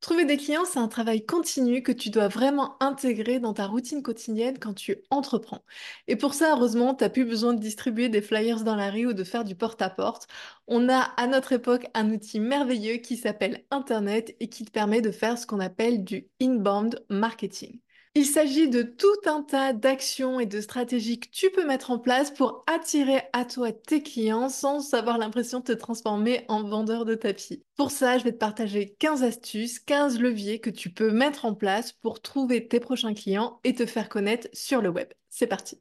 Trouver des clients, c'est un travail continu que tu dois vraiment intégrer dans ta routine quotidienne quand tu entreprends. Et pour ça, heureusement, tu n'as plus besoin de distribuer des flyers dans la rue ou de faire du porte-à-porte. On a à notre époque un outil merveilleux qui s'appelle Internet et qui te permet de faire ce qu'on appelle du inbound marketing. Il s'agit de tout un tas d'actions et de stratégies que tu peux mettre en place pour attirer à toi tes clients sans avoir l'impression de te transformer en vendeur de tapis. Pour ça, je vais te partager 15 astuces, 15 leviers que tu peux mettre en place pour trouver tes prochains clients et te faire connaître sur le web. C'est parti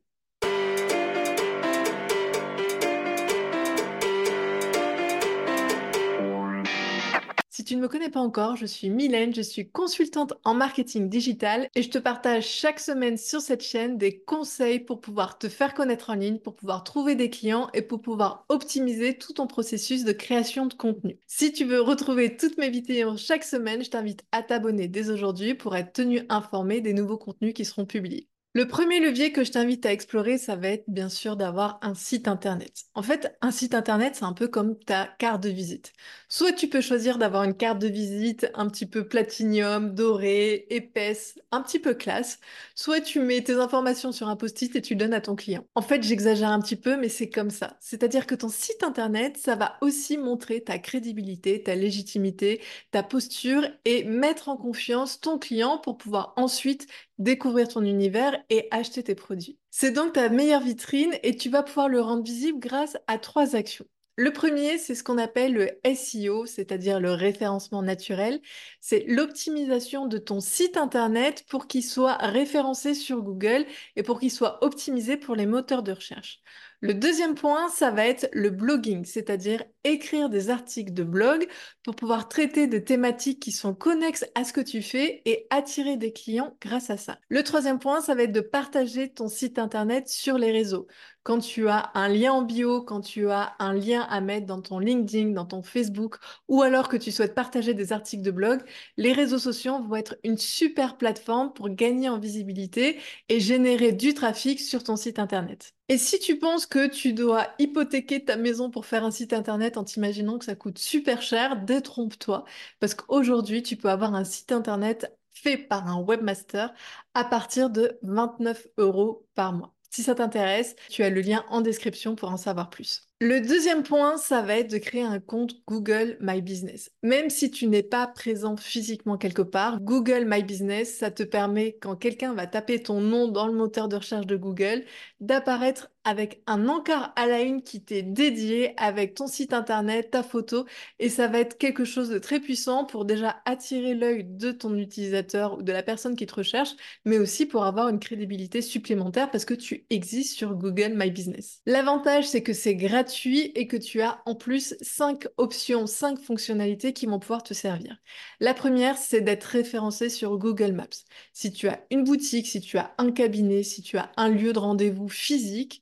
tu ne me connais pas encore, je suis Mylène, je suis consultante en marketing digital et je te partage chaque semaine sur cette chaîne des conseils pour pouvoir te faire connaître en ligne, pour pouvoir trouver des clients et pour pouvoir optimiser tout ton processus de création de contenu. Si tu veux retrouver toutes mes vidéos chaque semaine, je t'invite à t'abonner dès aujourd'hui pour être tenu informé des nouveaux contenus qui seront publiés. Le premier levier que je t'invite à explorer, ça va être bien sûr d'avoir un site internet. En fait, un site internet, c'est un peu comme ta carte de visite. Soit tu peux choisir d'avoir une carte de visite un petit peu platinium, dorée, épaisse, un petit peu classe, soit tu mets tes informations sur un post-it et tu donnes à ton client. En fait, j'exagère un petit peu, mais c'est comme ça. C'est-à-dire que ton site internet, ça va aussi montrer ta crédibilité, ta légitimité, ta posture et mettre en confiance ton client pour pouvoir ensuite découvrir ton univers et acheter tes produits. C'est donc ta meilleure vitrine et tu vas pouvoir le rendre visible grâce à trois actions. Le premier, c'est ce qu'on appelle le SEO, c'est-à-dire le référencement naturel. C'est l'optimisation de ton site internet pour qu'il soit référencé sur Google et pour qu'il soit optimisé pour les moteurs de recherche. Le deuxième point, ça va être le blogging, c'est-à-dire écrire des articles de blog pour pouvoir traiter des thématiques qui sont connexes à ce que tu fais et attirer des clients grâce à ça. Le troisième point, ça va être de partager ton site internet sur les réseaux. Quand tu as un lien en bio, quand tu as un lien à mettre dans ton LinkedIn, dans ton Facebook, ou alors que tu souhaites partager des articles de blog, les réseaux sociaux vont être une super plateforme pour gagner en visibilité et générer du trafic sur ton site internet. Et si tu penses que tu dois hypothéquer ta maison pour faire un site internet en t'imaginant que ça coûte super cher, détrompe-toi. Parce qu'aujourd'hui, tu peux avoir un site internet fait par un webmaster à partir de 29 euros par mois. Si ça t'intéresse, tu as le lien en description pour en savoir plus. Le deuxième point, ça va être de créer un compte Google My Business. Même si tu n'es pas présent physiquement quelque part, Google My Business, ça te permet, quand quelqu'un va taper ton nom dans le moteur de recherche de Google, d'apparaître avec un encart à la une qui t'est dédié avec ton site internet, ta photo, et ça va être quelque chose de très puissant pour déjà attirer l'œil de ton utilisateur ou de la personne qui te recherche, mais aussi pour avoir une crédibilité supplémentaire parce que tu existes sur Google My Business. L'avantage, c'est que c'est gratuit et que tu as en plus cinq options, cinq fonctionnalités qui vont pouvoir te servir. La première, c'est d'être référencé sur Google Maps. Si tu as une boutique, si tu as un cabinet, si tu as un lieu de rendez-vous physique,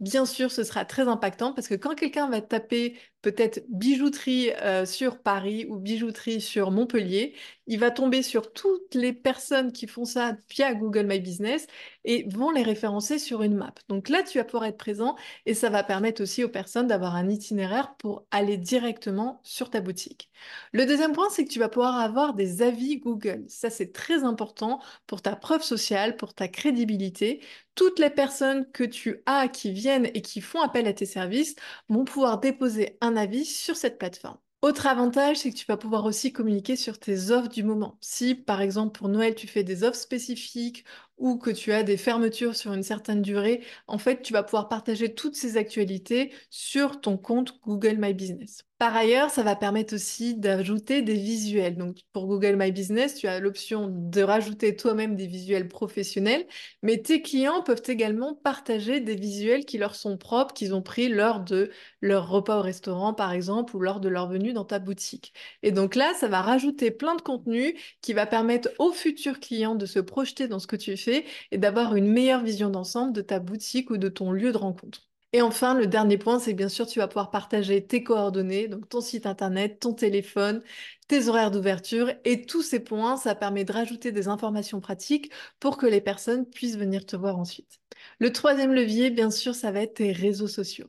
bien sûr, ce sera très impactant parce que quand quelqu'un va taper peut-être bijouterie euh, sur Paris ou bijouterie sur Montpellier, il va tomber sur toutes les personnes qui font ça via Google My Business et vont les référencer sur une map. Donc là, tu vas pouvoir être présent et ça va permettre aussi aux personnes d'avoir un itinéraire pour aller directement sur ta boutique. Le deuxième point, c'est que tu vas pouvoir avoir des avis Google. Ça, c'est très important pour ta preuve sociale, pour ta crédibilité. Toutes les personnes que tu as qui et qui font appel à tes services vont pouvoir déposer un avis sur cette plateforme. Autre avantage, c'est que tu vas pouvoir aussi communiquer sur tes offres du moment. Si, par exemple, pour Noël, tu fais des offres spécifiques ou que tu as des fermetures sur une certaine durée, en fait, tu vas pouvoir partager toutes ces actualités sur ton compte Google My Business. Par ailleurs, ça va permettre aussi d'ajouter des visuels. Donc, pour Google My Business, tu as l'option de rajouter toi-même des visuels professionnels, mais tes clients peuvent également partager des visuels qui leur sont propres, qu'ils ont pris lors de leur repas au restaurant, par exemple, ou lors de leur venue dans ta boutique. Et donc là, ça va rajouter plein de contenu qui va permettre aux futurs clients de se projeter dans ce que tu fais et d'avoir une meilleure vision d'ensemble de ta boutique ou de ton lieu de rencontre. Et enfin, le dernier point, c'est bien sûr, tu vas pouvoir partager tes coordonnées, donc ton site internet, ton téléphone, tes horaires d'ouverture et tous ces points, ça permet de rajouter des informations pratiques pour que les personnes puissent venir te voir ensuite. Le troisième levier, bien sûr, ça va être tes réseaux sociaux.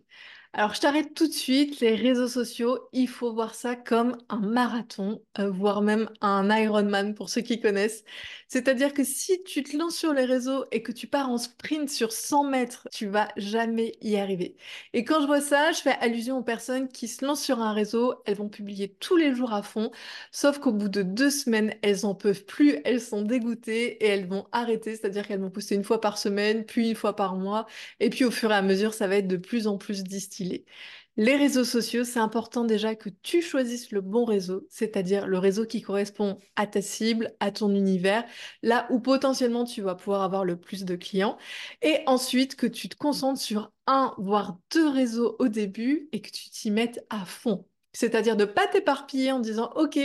Alors, je t'arrête tout de suite. Les réseaux sociaux, il faut voir ça comme un marathon, euh, voire même un Ironman pour ceux qui connaissent. C'est-à-dire que si tu te lances sur les réseaux et que tu pars en sprint sur 100 mètres, tu vas jamais y arriver. Et quand je vois ça, je fais allusion aux personnes qui se lancent sur un réseau, elles vont publier tous les jours à fond, sauf qu'au bout de deux semaines, elles en peuvent plus, elles sont dégoûtées et elles vont arrêter, c'est-à-dire qu'elles vont poster une fois par semaine, puis une fois par mois, et puis au fur et à mesure, ça va être de plus en plus distillé. Les réseaux sociaux, c'est important déjà que tu choisisses le bon réseau, c'est-à-dire le réseau qui correspond à ta cible, à ton univers, là où potentiellement tu vas pouvoir avoir le plus de clients. Et ensuite, que tu te concentres sur un, voire deux réseaux au début et que tu t'y mettes à fond. C'est-à-dire de ne pas t'éparpiller en disant OK,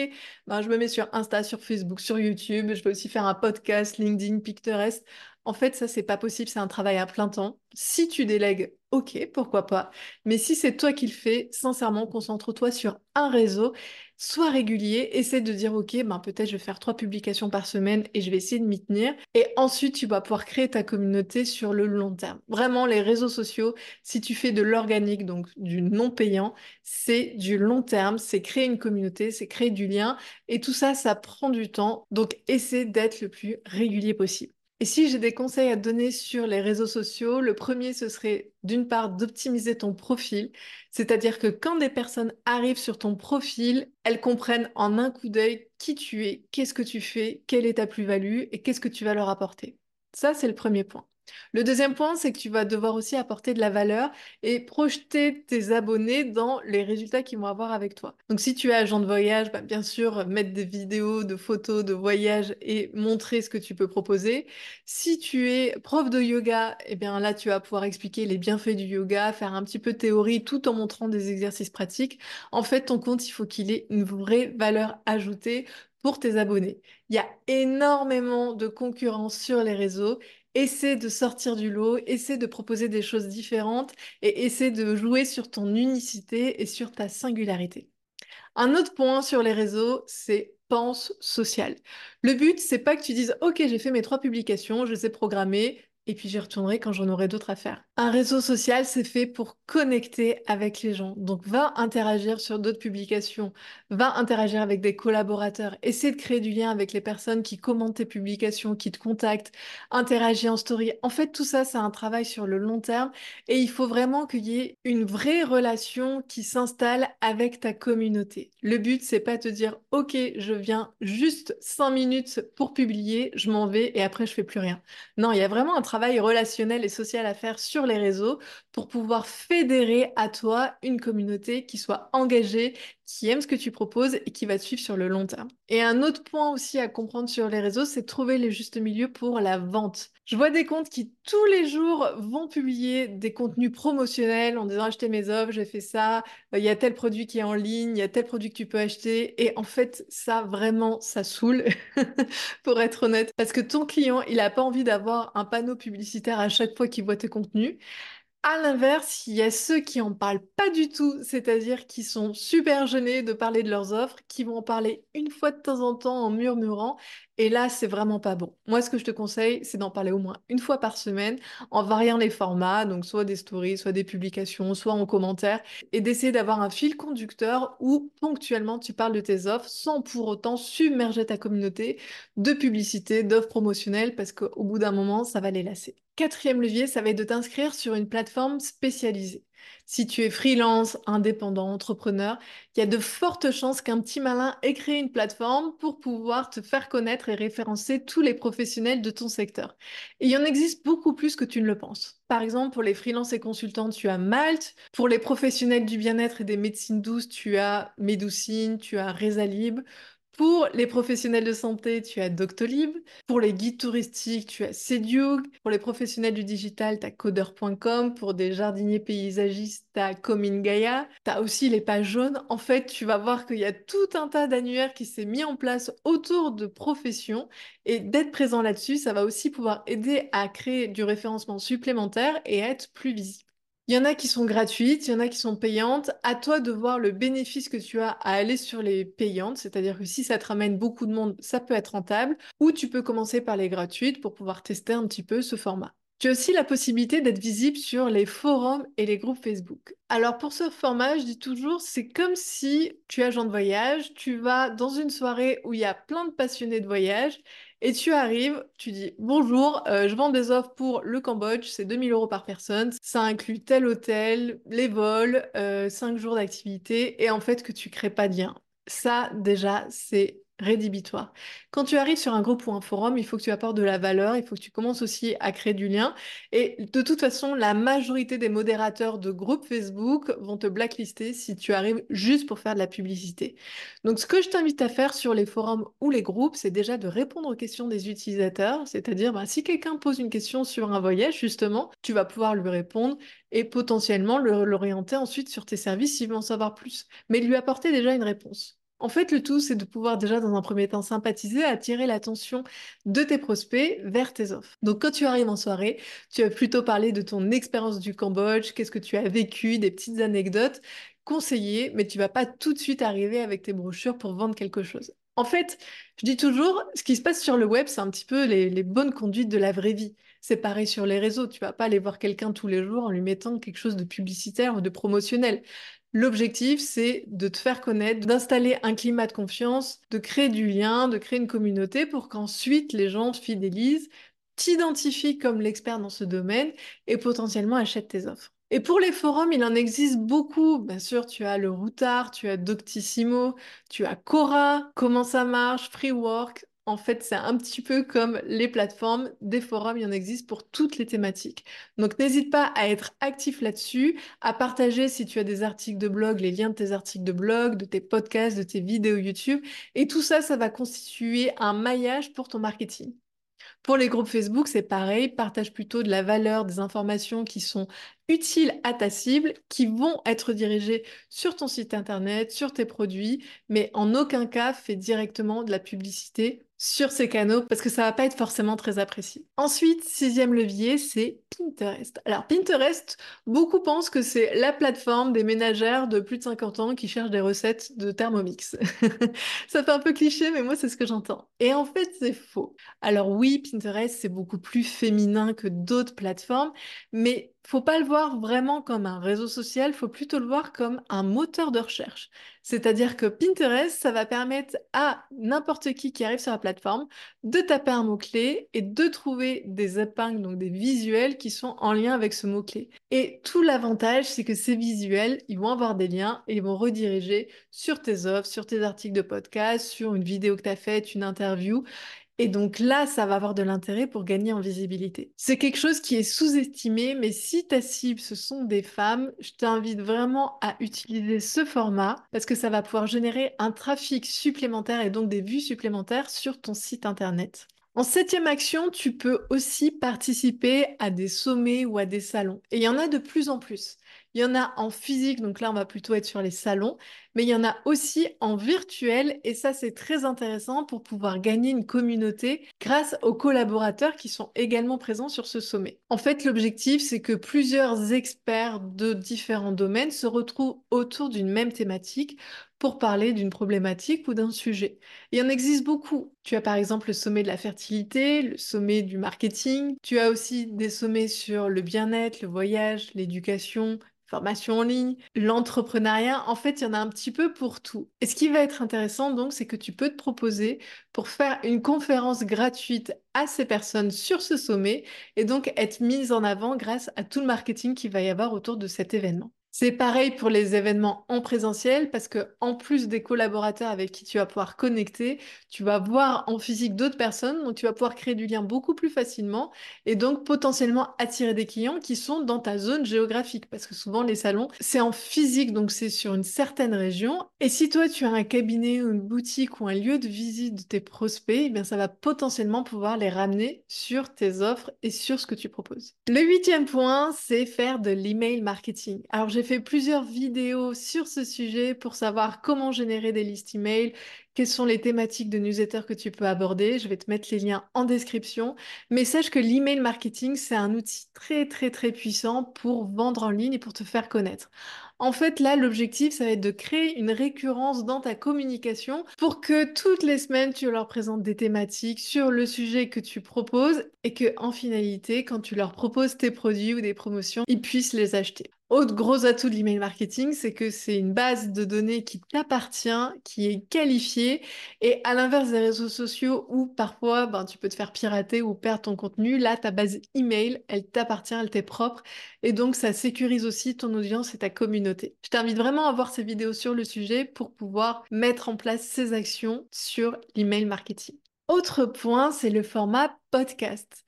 ben je me mets sur Insta, sur Facebook, sur YouTube, je vais aussi faire un podcast, LinkedIn, Pinterest. En fait, ça, c'est pas possible, c'est un travail à plein temps. Si tu délègues, ok, pourquoi pas. Mais si c'est toi qui le fais, sincèrement, concentre-toi sur un réseau, sois régulier, essaie de dire, ok, ben peut-être je vais faire trois publications par semaine et je vais essayer de m'y tenir. Et ensuite, tu vas pouvoir créer ta communauté sur le long terme. Vraiment, les réseaux sociaux, si tu fais de l'organique, donc du non payant, c'est du long terme, c'est créer une communauté, c'est créer du lien. Et tout ça, ça prend du temps. Donc, essaie d'être le plus régulier possible. Et si j'ai des conseils à donner sur les réseaux sociaux, le premier, ce serait d'une part d'optimiser ton profil, c'est-à-dire que quand des personnes arrivent sur ton profil, elles comprennent en un coup d'œil qui tu es, qu'est-ce que tu fais, quelle est ta plus-value et qu'est-ce que tu vas leur apporter. Ça, c'est le premier point. Le deuxième point, c'est que tu vas devoir aussi apporter de la valeur et projeter tes abonnés dans les résultats qu'ils vont avoir avec toi. Donc si tu es agent de voyage, bah, bien sûr, mettre des vidéos de photos de voyage et montrer ce que tu peux proposer. Si tu es prof de yoga, eh bien là, tu vas pouvoir expliquer les bienfaits du yoga, faire un petit peu de théorie tout en montrant des exercices pratiques. En fait, ton compte, il faut qu'il ait une vraie valeur ajoutée pour tes abonnés. Il y a énormément de concurrence sur les réseaux essaie de sortir du lot, essaie de proposer des choses différentes et essaie de jouer sur ton unicité et sur ta singularité. Un autre point sur les réseaux, c'est pense social. Le but, c'est pas que tu dises OK, j'ai fait mes trois publications, je sais programmer, et puis j'y retournerai quand j'en aurai d'autres à faire. Un réseau social, c'est fait pour connecter avec les gens. Donc va interagir sur d'autres publications, va interagir avec des collaborateurs, essaie de créer du lien avec les personnes qui commentent tes publications, qui te contactent, interagir en story. En fait, tout ça, c'est un travail sur le long terme et il faut vraiment qu'il y ait une vraie relation qui s'installe avec ta communauté. Le but, c'est pas te dire OK, je viens juste 5 minutes pour publier, je m'en vais et après je fais plus rien. Non, il y a vraiment un travail relationnel et social à faire sur les réseaux pour pouvoir fédérer à toi une communauté qui soit engagée, qui aime ce que tu proposes et qui va te suivre sur le long terme. Et un autre point aussi à comprendre sur les réseaux, c'est trouver le juste milieu pour la vente. Je vois des comptes qui tous les jours vont publier des contenus promotionnels en disant achetez mes offres, j'ai fait ça, il y a tel produit qui est en ligne, il y a tel produit que tu peux acheter. Et en fait, ça vraiment, ça saoule, pour être honnête. Parce que ton client, il n'a pas envie d'avoir un panneau publicitaire à chaque fois qu'il voit tes contenus. À l'inverse, il y a ceux qui en parlent pas du tout, c'est-à-dire qui sont super gênés de parler de leurs offres, qui vont en parler une fois de temps en temps en murmurant, et là, c'est vraiment pas bon. Moi, ce que je te conseille, c'est d'en parler au moins une fois par semaine, en variant les formats, donc soit des stories, soit des publications, soit en commentaire, et d'essayer d'avoir un fil conducteur où ponctuellement tu parles de tes offres sans pour autant submerger ta communauté de publicité, d'offres promotionnelles, parce qu'au bout d'un moment, ça va les lasser. Quatrième levier, ça va être de t'inscrire sur une plateforme spécialisée. Si tu es freelance, indépendant, entrepreneur, il y a de fortes chances qu'un petit malin ait créé une plateforme pour pouvoir te faire connaître et référencer tous les professionnels de ton secteur. Et il y en existe beaucoup plus que tu ne le penses. Par exemple, pour les freelances et consultants, tu as Malte. Pour les professionnels du bien-être et des médecines douces, tu as Médoucine, tu as Resalib. Pour les professionnels de santé, tu as Doctolib. Pour les guides touristiques, tu as Cediug. Pour les professionnels du digital, tu as coder.com. Pour des jardiniers paysagistes, tu as Comingaya. Tu as aussi les pages jaunes. En fait, tu vas voir qu'il y a tout un tas d'annuaires qui s'est mis en place autour de professions. Et d'être présent là-dessus, ça va aussi pouvoir aider à créer du référencement supplémentaire et être plus visible. Il y en a qui sont gratuites, il y en a qui sont payantes. À toi de voir le bénéfice que tu as à aller sur les payantes, c'est-à-dire que si ça te ramène beaucoup de monde, ça peut être rentable, ou tu peux commencer par les gratuites pour pouvoir tester un petit peu ce format. Tu as aussi la possibilité d'être visible sur les forums et les groupes Facebook. Alors pour ce format, je dis toujours, c'est comme si tu es agent de voyage, tu vas dans une soirée où il y a plein de passionnés de voyage et tu arrives, tu dis bonjour, euh, je vends des offres pour le Cambodge, c'est 2000 euros par personne, ça inclut tel hôtel, les vols, 5 euh, jours d'activité et en fait que tu crées pas de lien. Ça déjà, c'est rédhibitoire. Quand tu arrives sur un groupe ou un forum, il faut que tu apportes de la valeur, il faut que tu commences aussi à créer du lien. Et de toute façon, la majorité des modérateurs de groupes Facebook vont te blacklister si tu arrives juste pour faire de la publicité. Donc ce que je t'invite à faire sur les forums ou les groupes, c'est déjà de répondre aux questions des utilisateurs, c'est-à-dire bah, si quelqu'un pose une question sur un voyage, justement, tu vas pouvoir lui répondre et potentiellement l'orienter ensuite sur tes services s'il veut en savoir plus, mais lui apporter déjà une réponse. En fait, le tout, c'est de pouvoir déjà, dans un premier temps, sympathiser, attirer l'attention de tes prospects vers tes offres. Donc, quand tu arrives en soirée, tu vas plutôt parler de ton expérience du Cambodge, qu'est-ce que tu as vécu, des petites anecdotes, conseiller, mais tu vas pas tout de suite arriver avec tes brochures pour vendre quelque chose. En fait, je dis toujours, ce qui se passe sur le web, c'est un petit peu les, les bonnes conduites de la vraie vie. C'est pareil sur les réseaux. Tu vas pas aller voir quelqu'un tous les jours en lui mettant quelque chose de publicitaire ou de promotionnel. L'objectif, c'est de te faire connaître, d'installer un climat de confiance, de créer du lien, de créer une communauté pour qu'ensuite les gens te fidélisent, t'identifient comme l'expert dans ce domaine et potentiellement achètent tes offres. Et pour les forums, il en existe beaucoup. Bien sûr, tu as le Routard, tu as Doctissimo, tu as Cora, Comment ça marche, Freework, en fait, c'est un petit peu comme les plateformes, des forums, il y en existe pour toutes les thématiques. Donc n'hésite pas à être actif là-dessus, à partager si tu as des articles de blog, les liens de tes articles de blog, de tes podcasts, de tes vidéos YouTube. Et tout ça, ça va constituer un maillage pour ton marketing. Pour les groupes Facebook, c'est pareil, partage plutôt de la valeur, des informations qui sont utiles à ta cible, qui vont être dirigées sur ton site internet, sur tes produits, mais en aucun cas fais directement de la publicité sur ces canaux parce que ça va pas être forcément très apprécié. Ensuite, sixième levier, c'est Pinterest. Alors Pinterest, beaucoup pensent que c'est la plateforme des ménagères de plus de 50 ans qui cherchent des recettes de Thermomix. ça fait un peu cliché, mais moi c'est ce que j'entends. Et en fait, c'est faux. Alors oui, Pinterest, c'est beaucoup plus féminin que d'autres plateformes, mais faut pas le voir vraiment comme un réseau social, faut plutôt le voir comme un moteur de recherche. C'est-à-dire que Pinterest, ça va permettre à n'importe qui qui arrive sur la plateforme de taper un mot-clé et de trouver des épingles, donc des visuels qui sont en lien avec ce mot-clé. Et tout l'avantage, c'est que ces visuels, ils vont avoir des liens et ils vont rediriger sur tes offres, sur tes articles de podcast, sur une vidéo que tu as faite, une interview. Et donc là, ça va avoir de l'intérêt pour gagner en visibilité. C'est quelque chose qui est sous-estimé, mais si ta cible, ce sont des femmes, je t'invite vraiment à utiliser ce format parce que ça va pouvoir générer un trafic supplémentaire et donc des vues supplémentaires sur ton site internet. En septième action, tu peux aussi participer à des sommets ou à des salons. Et il y en a de plus en plus. Il y en a en physique, donc là on va plutôt être sur les salons, mais il y en a aussi en virtuel et ça c'est très intéressant pour pouvoir gagner une communauté grâce aux collaborateurs qui sont également présents sur ce sommet. En fait, l'objectif c'est que plusieurs experts de différents domaines se retrouvent autour d'une même thématique pour parler d'une problématique ou d'un sujet. Il y en existe beaucoup. Tu as par exemple le sommet de la fertilité, le sommet du marketing, tu as aussi des sommets sur le bien-être, le voyage, l'éducation, formation en ligne, l'entrepreneuriat, en fait, il y en a un petit peu pour tout. Et ce qui va être intéressant, donc, c'est que tu peux te proposer pour faire une conférence gratuite à ces personnes sur ce sommet et donc être mise en avant grâce à tout le marketing qu'il va y avoir autour de cet événement. C'est pareil pour les événements en présentiel parce que en plus des collaborateurs avec qui tu vas pouvoir connecter, tu vas voir en physique d'autres personnes, donc tu vas pouvoir créer du lien beaucoup plus facilement et donc potentiellement attirer des clients qui sont dans ta zone géographique parce que souvent les salons, c'est en physique donc c'est sur une certaine région et si toi tu as un cabinet ou une boutique ou un lieu de visite de tes prospects, eh bien ça va potentiellement pouvoir les ramener sur tes offres et sur ce que tu proposes. Le huitième point, c'est faire de l'email marketing. Alors j'ai fait plusieurs vidéos sur ce sujet pour savoir comment générer des listes email, quelles sont les thématiques de newsletter que tu peux aborder. Je vais te mettre les liens en description. Mais sache que l'email marketing, c'est un outil très très très puissant pour vendre en ligne et pour te faire connaître. En fait, là, l'objectif, ça va être de créer une récurrence dans ta communication pour que toutes les semaines, tu leur présentes des thématiques sur le sujet que tu proposes et que, en finalité, quand tu leur proposes tes produits ou des promotions, ils puissent les acheter. Autre gros atout de l'email marketing, c'est que c'est une base de données qui t'appartient, qui est qualifiée. Et à l'inverse des réseaux sociaux où parfois ben, tu peux te faire pirater ou perdre ton contenu, là, ta base email, elle t'appartient, elle t'est propre. Et donc, ça sécurise aussi ton audience et ta communauté. Je t'invite vraiment à voir ces vidéos sur le sujet pour pouvoir mettre en place ces actions sur l'email marketing. Autre point, c'est le format podcast.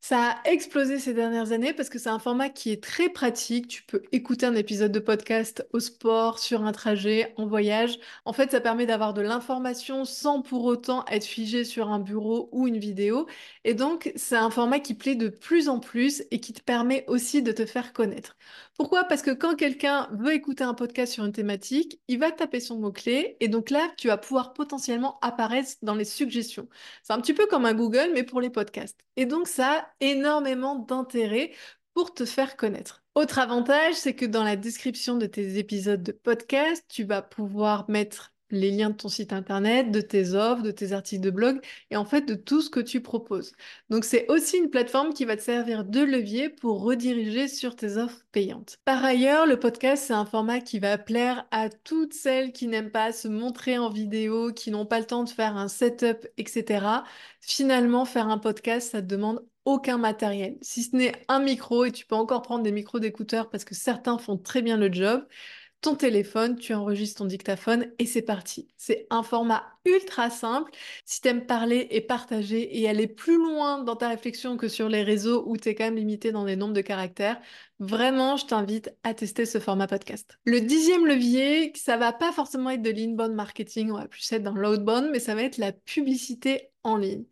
Ça a explosé ces dernières années parce que c'est un format qui est très pratique. Tu peux écouter un épisode de podcast au sport, sur un trajet, en voyage. En fait, ça permet d'avoir de l'information sans pour autant être figé sur un bureau ou une vidéo. Et donc, c'est un format qui plaît de plus en plus et qui te permet aussi de te faire connaître. Pourquoi? Parce que quand quelqu'un veut écouter un podcast sur une thématique, il va taper son mot-clé et donc là, tu vas pouvoir potentiellement apparaître dans les suggestions. C'est un petit peu comme un Google, mais pour les podcasts. Et donc, ça a énormément d'intérêt pour te faire connaître. Autre avantage, c'est que dans la description de tes épisodes de podcast, tu vas pouvoir mettre les liens de ton site internet, de tes offres, de tes articles de blog et en fait de tout ce que tu proposes. Donc c'est aussi une plateforme qui va te servir de levier pour rediriger sur tes offres payantes. Par ailleurs, le podcast, c'est un format qui va plaire à toutes celles qui n'aiment pas se montrer en vidéo, qui n'ont pas le temps de faire un setup, etc. Finalement, faire un podcast, ça te demande aucun matériel, si ce n'est un micro, et tu peux encore prendre des micros d'écouteurs parce que certains font très bien le job ton téléphone, tu enregistres ton dictaphone et c'est parti. C'est un format ultra simple. Si tu aimes parler et partager et aller plus loin dans ta réflexion que sur les réseaux où tu es quand même limité dans des nombres de caractères, vraiment, je t'invite à tester ce format podcast. Le dixième levier, ça va pas forcément être de l'inbound marketing, on va plus être dans l'outbound, mais ça va être la publicité en ligne.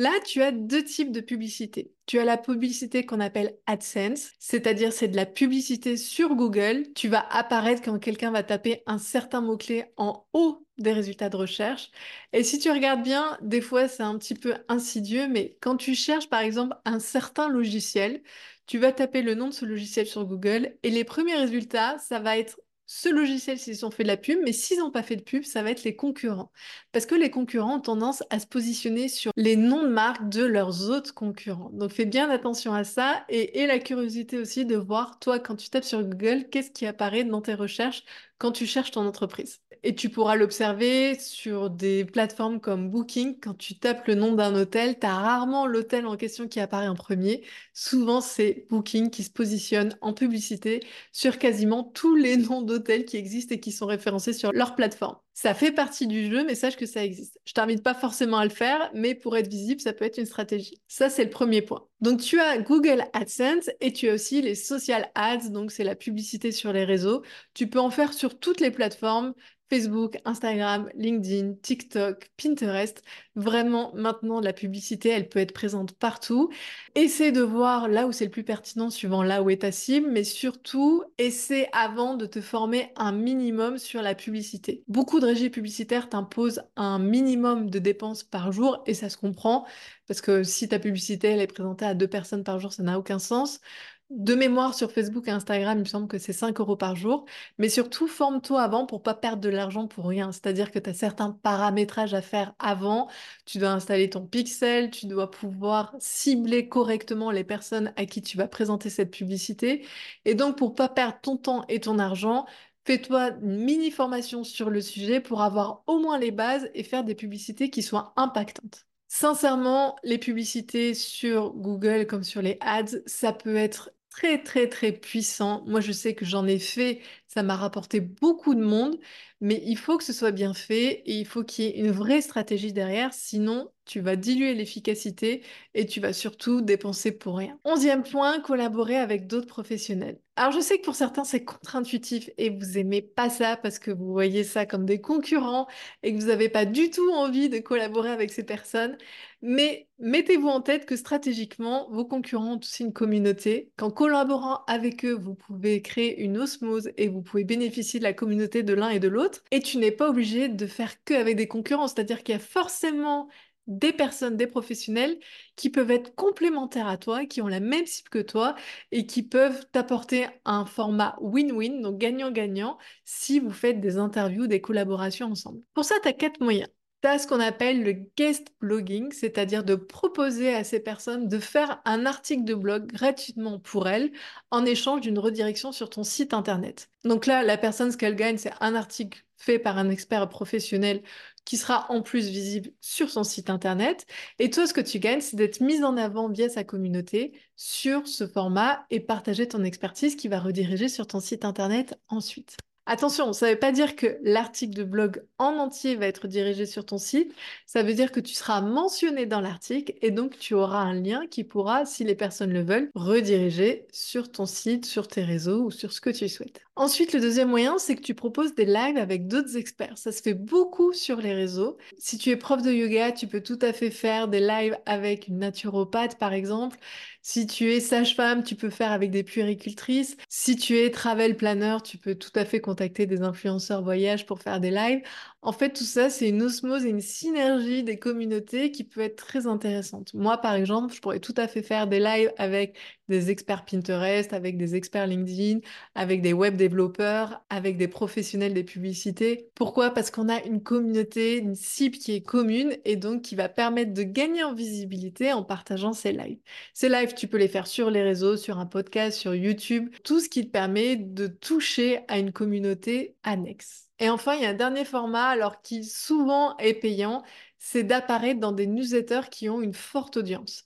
Là, tu as deux types de publicité. Tu as la publicité qu'on appelle AdSense, c'est-à-dire c'est de la publicité sur Google. Tu vas apparaître quand quelqu'un va taper un certain mot-clé en haut des résultats de recherche. Et si tu regardes bien, des fois c'est un petit peu insidieux, mais quand tu cherches par exemple un certain logiciel, tu vas taper le nom de ce logiciel sur Google et les premiers résultats, ça va être ce logiciel s'ils ont fait de la pub, mais s'ils n'ont pas fait de pub, ça va être les concurrents. Parce que les concurrents ont tendance à se positionner sur les noms de marque de leurs autres concurrents. Donc fais bien attention à ça et, et la curiosité aussi de voir, toi, quand tu tapes sur Google, qu'est-ce qui apparaît dans tes recherches quand tu cherches ton entreprise. Et tu pourras l'observer sur des plateformes comme Booking. Quand tu tapes le nom d'un hôtel, tu as rarement l'hôtel en question qui apparaît en premier. Souvent, c'est Booking qui se positionne en publicité sur quasiment tous les noms d'hôtels qui existent et qui sont référencés sur leur plateforme. Ça fait partie du jeu, mais sache que ça existe. Je t'invite pas forcément à le faire, mais pour être visible, ça peut être une stratégie. Ça, c'est le premier point. Donc, tu as Google AdSense et tu as aussi les social ads, donc c'est la publicité sur les réseaux. Tu peux en faire sur toutes les plateformes. Facebook, Instagram, LinkedIn, TikTok, Pinterest. Vraiment, maintenant, la publicité, elle peut être présente partout. Essaie de voir là où c'est le plus pertinent, suivant là où est ta cible, mais surtout, essaie avant de te former un minimum sur la publicité. Beaucoup de régies publicitaires t'imposent un minimum de dépenses par jour, et ça se comprend, parce que si ta publicité, elle est présentée à deux personnes par jour, ça n'a aucun sens de mémoire sur Facebook et Instagram, il me semble que c'est 5 euros par jour. Mais surtout, forme-toi avant pour pas perdre de l'argent pour rien. C'est-à-dire que tu as certains paramétrages à faire avant. Tu dois installer ton pixel, tu dois pouvoir cibler correctement les personnes à qui tu vas présenter cette publicité. Et donc, pour pas perdre ton temps et ton argent, Fais-toi une mini formation sur le sujet pour avoir au moins les bases et faire des publicités qui soient impactantes. Sincèrement, les publicités sur Google comme sur les ads, ça peut être très très très puissant. Moi je sais que j'en ai fait, ça m'a rapporté beaucoup de monde, mais il faut que ce soit bien fait et il faut qu'il y ait une vraie stratégie derrière, sinon tu vas diluer l'efficacité et tu vas surtout dépenser pour rien. Onzième point, collaborer avec d'autres professionnels. Alors je sais que pour certains c'est contre-intuitif et vous aimez pas ça parce que vous voyez ça comme des concurrents et que vous n'avez pas du tout envie de collaborer avec ces personnes. Mais mettez-vous en tête que stratégiquement, vos concurrents ont aussi une communauté. Qu'en collaborant avec eux, vous pouvez créer une osmose et vous pouvez bénéficier de la communauté de l'un et de l'autre. Et tu n'es pas obligé de faire que avec des concurrents, c'est-à-dire qu'il y a forcément des personnes, des professionnels qui peuvent être complémentaires à toi, qui ont la même cible que toi et qui peuvent t'apporter un format win-win, donc gagnant-gagnant, si vous faites des interviews, des collaborations ensemble. Pour ça, tu as quatre moyens. Tu as ce qu'on appelle le guest blogging, c'est-à-dire de proposer à ces personnes de faire un article de blog gratuitement pour elles en échange d'une redirection sur ton site internet. Donc là, la personne, ce qu'elle gagne, c'est un article fait par un expert professionnel qui sera en plus visible sur son site internet. Et toi, ce que tu gagnes, c'est d'être mise en avant via sa communauté sur ce format et partager ton expertise qui va rediriger sur ton site internet ensuite. Attention, ça ne veut pas dire que l'article de blog en entier va être dirigé sur ton site. Ça veut dire que tu seras mentionné dans l'article et donc tu auras un lien qui pourra, si les personnes le veulent, rediriger sur ton site, sur tes réseaux ou sur ce que tu souhaites. Ensuite, le deuxième moyen, c'est que tu proposes des lives avec d'autres experts. Ça se fait beaucoup sur les réseaux. Si tu es prof de yoga, tu peux tout à fait faire des lives avec une naturopathe, par exemple. Si tu es sage-femme, tu peux faire avec des puéricultrices. Si tu es travel planner, tu peux tout à fait contacter des influenceurs voyage pour faire des lives. En fait, tout ça, c'est une osmose et une synergie des communautés qui peut être très intéressante. Moi, par exemple, je pourrais tout à fait faire des lives avec des experts Pinterest, avec des experts LinkedIn, avec des web développeurs, avec des professionnels des publicités. Pourquoi? Parce qu'on a une communauté, une cible qui est commune et donc qui va permettre de gagner en visibilité en partageant ces lives. Ces lives, tu peux les faire sur les réseaux, sur un podcast, sur YouTube, tout ce qui te permet de toucher à une communauté annexe. Et enfin, il y a un dernier format, alors qui souvent est payant, c'est d'apparaître dans des newsletters qui ont une forte audience.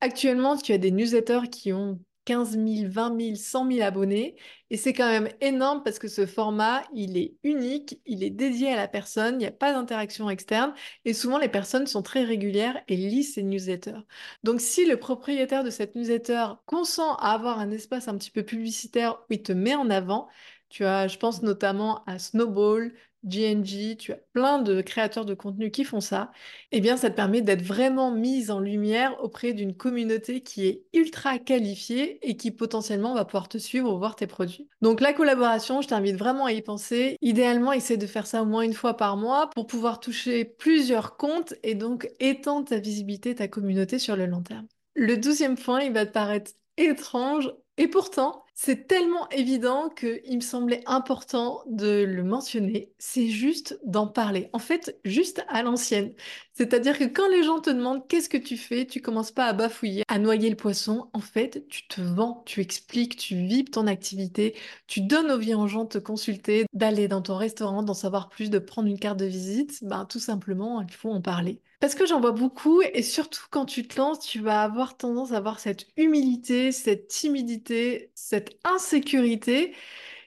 Actuellement, tu as des newsletters qui ont 15 000, 20 000, 100 000 abonnés. Et c'est quand même énorme parce que ce format, il est unique, il est dédié à la personne, il n'y a pas d'interaction externe. Et souvent, les personnes sont très régulières et lisent ces newsletters. Donc, si le propriétaire de cette newsletter consent à avoir un espace un petit peu publicitaire où il te met en avant, tu as, je pense notamment à Snowball, GNG, tu as plein de créateurs de contenu qui font ça, eh bien ça te permet d'être vraiment mise en lumière auprès d'une communauté qui est ultra qualifiée et qui potentiellement va pouvoir te suivre ou voir tes produits. Donc la collaboration, je t'invite vraiment à y penser. Idéalement, essaie de faire ça au moins une fois par mois pour pouvoir toucher plusieurs comptes et donc étendre ta visibilité, ta communauté sur le long terme. Le douzième point, il va te paraître étrange et pourtant, c'est tellement évident qu'il me semblait important de le mentionner, c'est juste d'en parler. En fait, juste à l'ancienne. C'est-à-dire que quand les gens te demandent qu'est-ce que tu fais, tu commences pas à bafouiller, à noyer le poisson. En fait, tu te vends, tu expliques, tu vibes ton activité, tu donnes envie aux gens de te consulter, d'aller dans ton restaurant, d'en savoir plus, de prendre une carte de visite. Ben, tout simplement, il faut en parler. Parce que j'en vois beaucoup et surtout quand tu te lances, tu vas avoir tendance à avoir cette humilité, cette timidité, cette insécurité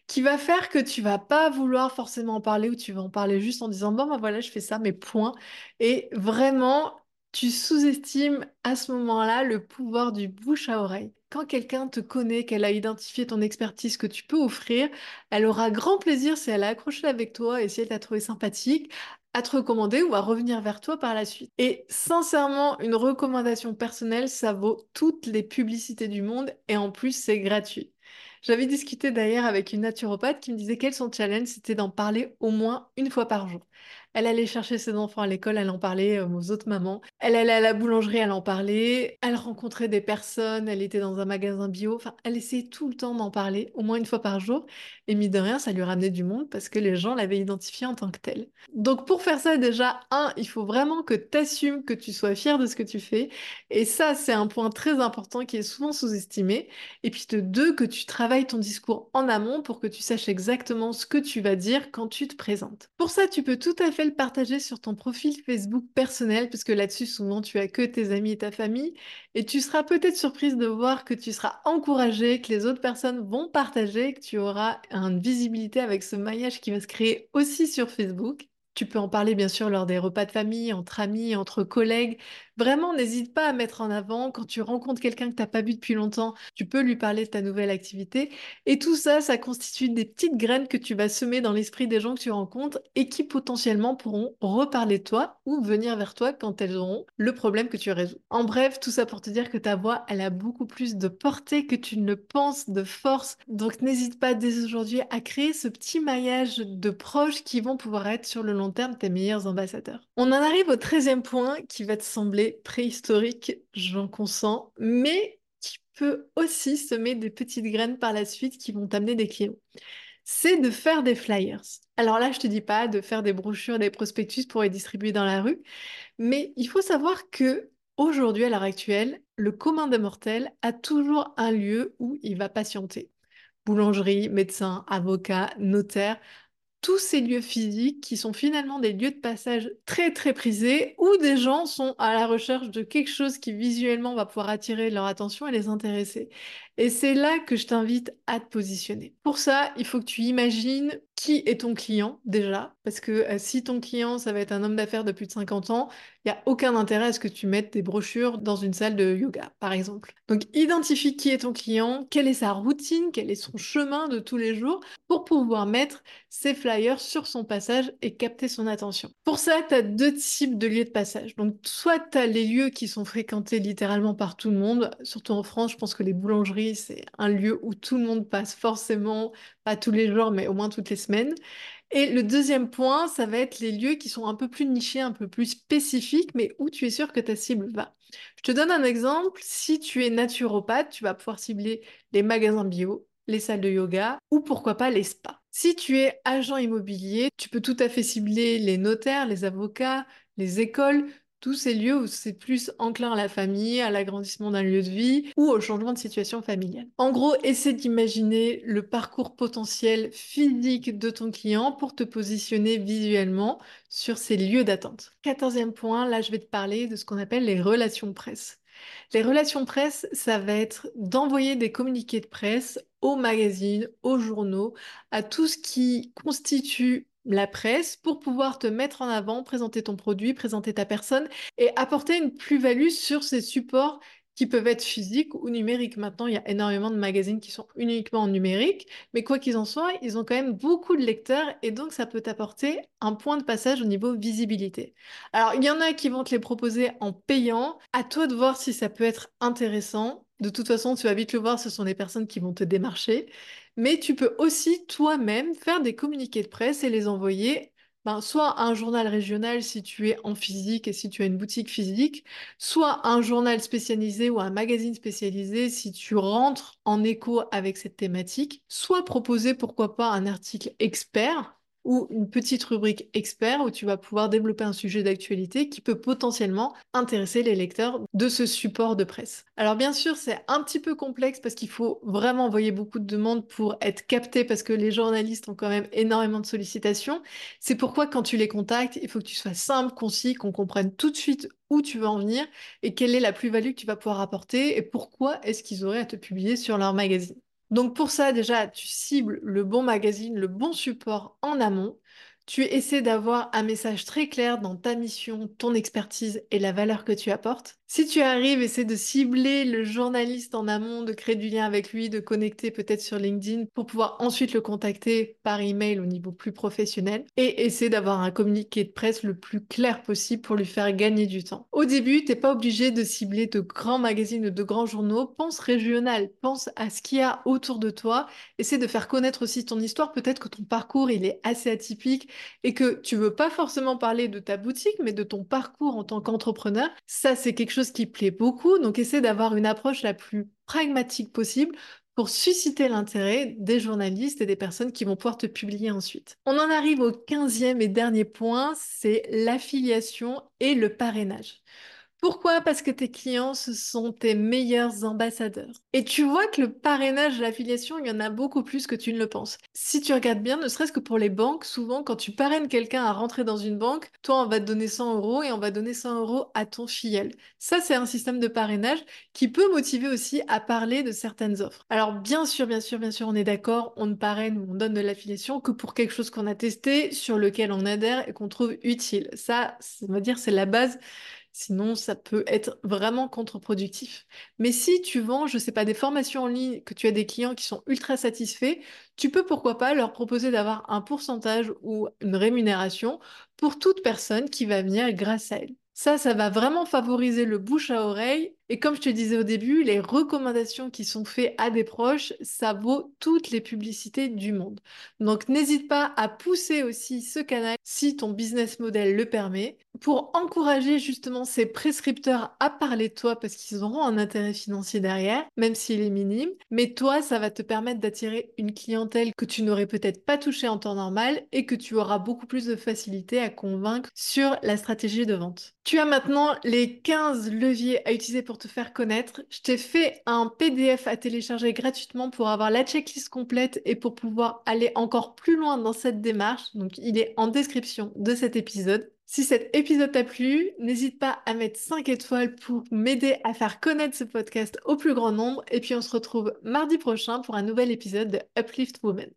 qui va faire que tu vas pas vouloir forcément en parler ou tu vas en parler juste en disant bon ben voilà je fais ça mais point et vraiment tu sous-estimes à ce moment-là le pouvoir du bouche à oreille. Quand quelqu'un te connaît, qu'elle a identifié ton expertise que tu peux offrir, elle aura grand plaisir si elle a accroché avec toi et si elle t'a trouvé sympathique à te recommander ou à revenir vers toi par la suite. Et sincèrement, une recommandation personnelle, ça vaut toutes les publicités du monde et en plus, c'est gratuit. J'avais discuté d'ailleurs avec une naturopathe qui me disait quel son challenge, c'était d'en parler au moins une fois par jour. Elle allait chercher ses enfants à l'école, elle en parlait euh, aux autres mamans. Elle allait à la boulangerie, elle en parlait. Elle rencontrait des personnes, elle était dans un magasin bio. Enfin, elle essayait tout le temps d'en parler, au moins une fois par jour. Et mine de rien, ça lui ramenait du monde parce que les gens l'avaient identifiée en tant que telle. Donc pour faire ça, déjà, un, il faut vraiment que tu assumes que tu sois fier de ce que tu fais. Et ça, c'est un point très important qui est souvent sous-estimé. Et puis de deux, que tu travailles ton discours en amont pour que tu saches exactement ce que tu vas dire quand tu te présentes. Pour ça, tu peux tout à fait partager sur ton profil Facebook personnel, puisque là-dessus, souvent, tu as que tes amis et ta famille. Et tu seras peut-être surprise de voir que tu seras encouragé, que les autres personnes vont partager, que tu auras une visibilité avec ce maillage qui va se créer aussi sur Facebook. Tu peux en parler bien sûr lors des repas de famille, entre amis, entre collègues. Vraiment, n'hésite pas à mettre en avant quand tu rencontres quelqu'un que tu n'as pas vu depuis longtemps, tu peux lui parler de ta nouvelle activité. Et tout ça, ça constitue des petites graines que tu vas semer dans l'esprit des gens que tu rencontres et qui potentiellement pourront reparler de toi ou venir vers toi quand elles auront le problème que tu résous. En bref, tout ça pour te dire que ta voix, elle a beaucoup plus de portée que tu ne le penses, de force. Donc n'hésite pas dès aujourd'hui à créer ce petit maillage de proches qui vont pouvoir être sur le long terme tes meilleurs ambassadeurs. On en arrive au treizième point qui va te sembler préhistorique, j'en consens, mais qui peut aussi semer des petites graines par la suite qui vont t'amener des clients. C'est de faire des flyers. Alors là, je te dis pas de faire des brochures, des prospectus pour les distribuer dans la rue, mais il faut savoir que aujourd'hui, à l'heure actuelle, le commun des mortels a toujours un lieu où il va patienter. Boulangerie, médecin, avocat, notaire, tous ces lieux physiques qui sont finalement des lieux de passage très très prisés où des gens sont à la recherche de quelque chose qui visuellement va pouvoir attirer leur attention et les intéresser. Et c'est là que je t'invite à te positionner. Pour ça, il faut que tu imagines qui est ton client déjà, parce que euh, si ton client, ça va être un homme d'affaires de plus de 50 ans, il n'y a aucun intérêt à ce que tu mettes des brochures dans une salle de yoga, par exemple. Donc, identifie qui est ton client, quelle est sa routine, quel est son chemin de tous les jours, pour pouvoir mettre ses flyers sur son passage et capter son attention. Pour ça, tu as deux types de lieux de passage. Donc, soit tu as les lieux qui sont fréquentés littéralement par tout le monde, surtout en France, je pense que les boulangeries c'est un lieu où tout le monde passe forcément, pas tous les jours, mais au moins toutes les semaines. Et le deuxième point, ça va être les lieux qui sont un peu plus nichés, un peu plus spécifiques, mais où tu es sûr que ta cible va. Je te donne un exemple. Si tu es naturopathe, tu vas pouvoir cibler les magasins bio, les salles de yoga ou pourquoi pas les spas. Si tu es agent immobilier, tu peux tout à fait cibler les notaires, les avocats, les écoles, tous ces lieux où c'est plus enclin à la famille, à l'agrandissement d'un lieu de vie ou au changement de situation familiale. En gros, essaie d'imaginer le parcours potentiel physique de ton client pour te positionner visuellement sur ces lieux d'attente. Quatorzième point, là je vais te parler de ce qu'on appelle les relations presse. Les relations presse, ça va être d'envoyer des communiqués de presse aux magazines, aux journaux, à tout ce qui constitue la presse pour pouvoir te mettre en avant, présenter ton produit, présenter ta personne et apporter une plus-value sur ces supports qui peuvent être physiques ou numériques. Maintenant, il y a énormément de magazines qui sont uniquement en numérique, mais quoi qu'ils en soient, ils ont quand même beaucoup de lecteurs et donc ça peut t'apporter un point de passage au niveau visibilité. Alors, il y en a qui vont te les proposer en payant. À toi de voir si ça peut être intéressant. De toute façon, tu vas vite le voir, ce sont des personnes qui vont te démarcher mais tu peux aussi toi-même faire des communiqués de presse et les envoyer ben, soit à un journal régional si tu es en physique et si tu as une boutique physique, soit à un journal spécialisé ou un magazine spécialisé si tu rentres en écho avec cette thématique, soit proposer pourquoi pas un article expert ou une petite rubrique expert où tu vas pouvoir développer un sujet d'actualité qui peut potentiellement intéresser les lecteurs de ce support de presse. Alors bien sûr, c'est un petit peu complexe parce qu'il faut vraiment envoyer beaucoup de demandes pour être capté parce que les journalistes ont quand même énormément de sollicitations. C'est pourquoi quand tu les contactes, il faut que tu sois simple, concis, qu'on comprenne tout de suite où tu veux en venir et quelle est la plus-value que tu vas pouvoir apporter et pourquoi est-ce qu'ils auraient à te publier sur leur magazine. Donc pour ça, déjà, tu cibles le bon magazine, le bon support en amont. Tu essaies d'avoir un message très clair dans ta mission, ton expertise et la valeur que tu apportes. Si tu arrives, essaie de cibler le journaliste en amont, de créer du lien avec lui, de connecter peut-être sur LinkedIn pour pouvoir ensuite le contacter par email au niveau plus professionnel et essaie d'avoir un communiqué de presse le plus clair possible pour lui faire gagner du temps. Au début, tu n'es pas obligé de cibler de grands magazines ou de grands journaux. Pense régional, pense à ce qu'il y a autour de toi. Essaie de faire connaître aussi ton histoire. Peut-être que ton parcours, il est assez atypique et que tu veux pas forcément parler de ta boutique, mais de ton parcours en tant qu'entrepreneur. Ça, c'est quelque qui plaît beaucoup, donc essaie d'avoir une approche la plus pragmatique possible pour susciter l'intérêt des journalistes et des personnes qui vont pouvoir te publier ensuite. On en arrive au quinzième et dernier point, c'est l'affiliation et le parrainage. Pourquoi? Parce que tes clients, ce sont tes meilleurs ambassadeurs. Et tu vois que le parrainage, l'affiliation, il y en a beaucoup plus que tu ne le penses. Si tu regardes bien, ne serait-ce que pour les banques, souvent quand tu parraines quelqu'un à rentrer dans une banque, toi on va te donner 100 euros et on va donner 100 euros à ton filleul. Ça, c'est un système de parrainage qui peut motiver aussi à parler de certaines offres. Alors bien sûr, bien sûr, bien sûr, on est d'accord, on ne parraine ou on donne de l'affiliation que pour quelque chose qu'on a testé, sur lequel on adhère et qu'on trouve utile. Ça, on va dire, c'est la base Sinon, ça peut être vraiment contre-productif. Mais si tu vends, je ne sais pas, des formations en ligne, que tu as des clients qui sont ultra satisfaits, tu peux pourquoi pas leur proposer d'avoir un pourcentage ou une rémunération pour toute personne qui va venir grâce à elle. Ça, ça va vraiment favoriser le bouche à oreille Et comme je te disais au début, les recommandations qui sont faites à des proches, ça vaut toutes les publicités du monde. Donc n'hésite pas à pousser aussi ce canal si ton business model le permet pour encourager justement ces prescripteurs à parler de toi parce qu'ils auront un intérêt financier derrière, même s'il est minime. Mais toi, ça va te permettre d'attirer une clientèle que tu n'aurais peut-être pas touchée en temps normal et que tu auras beaucoup plus de facilité à convaincre sur la stratégie de vente. Tu as maintenant les 15 leviers à utiliser pour te faire connaître. Je t'ai fait un PDF à télécharger gratuitement pour avoir la checklist complète et pour pouvoir aller encore plus loin dans cette démarche. Donc il est en description de cet épisode. Si cet épisode t'a plu, n'hésite pas à mettre 5 étoiles pour m'aider à faire connaître ce podcast au plus grand nombre. Et puis on se retrouve mardi prochain pour un nouvel épisode de Uplift Woman.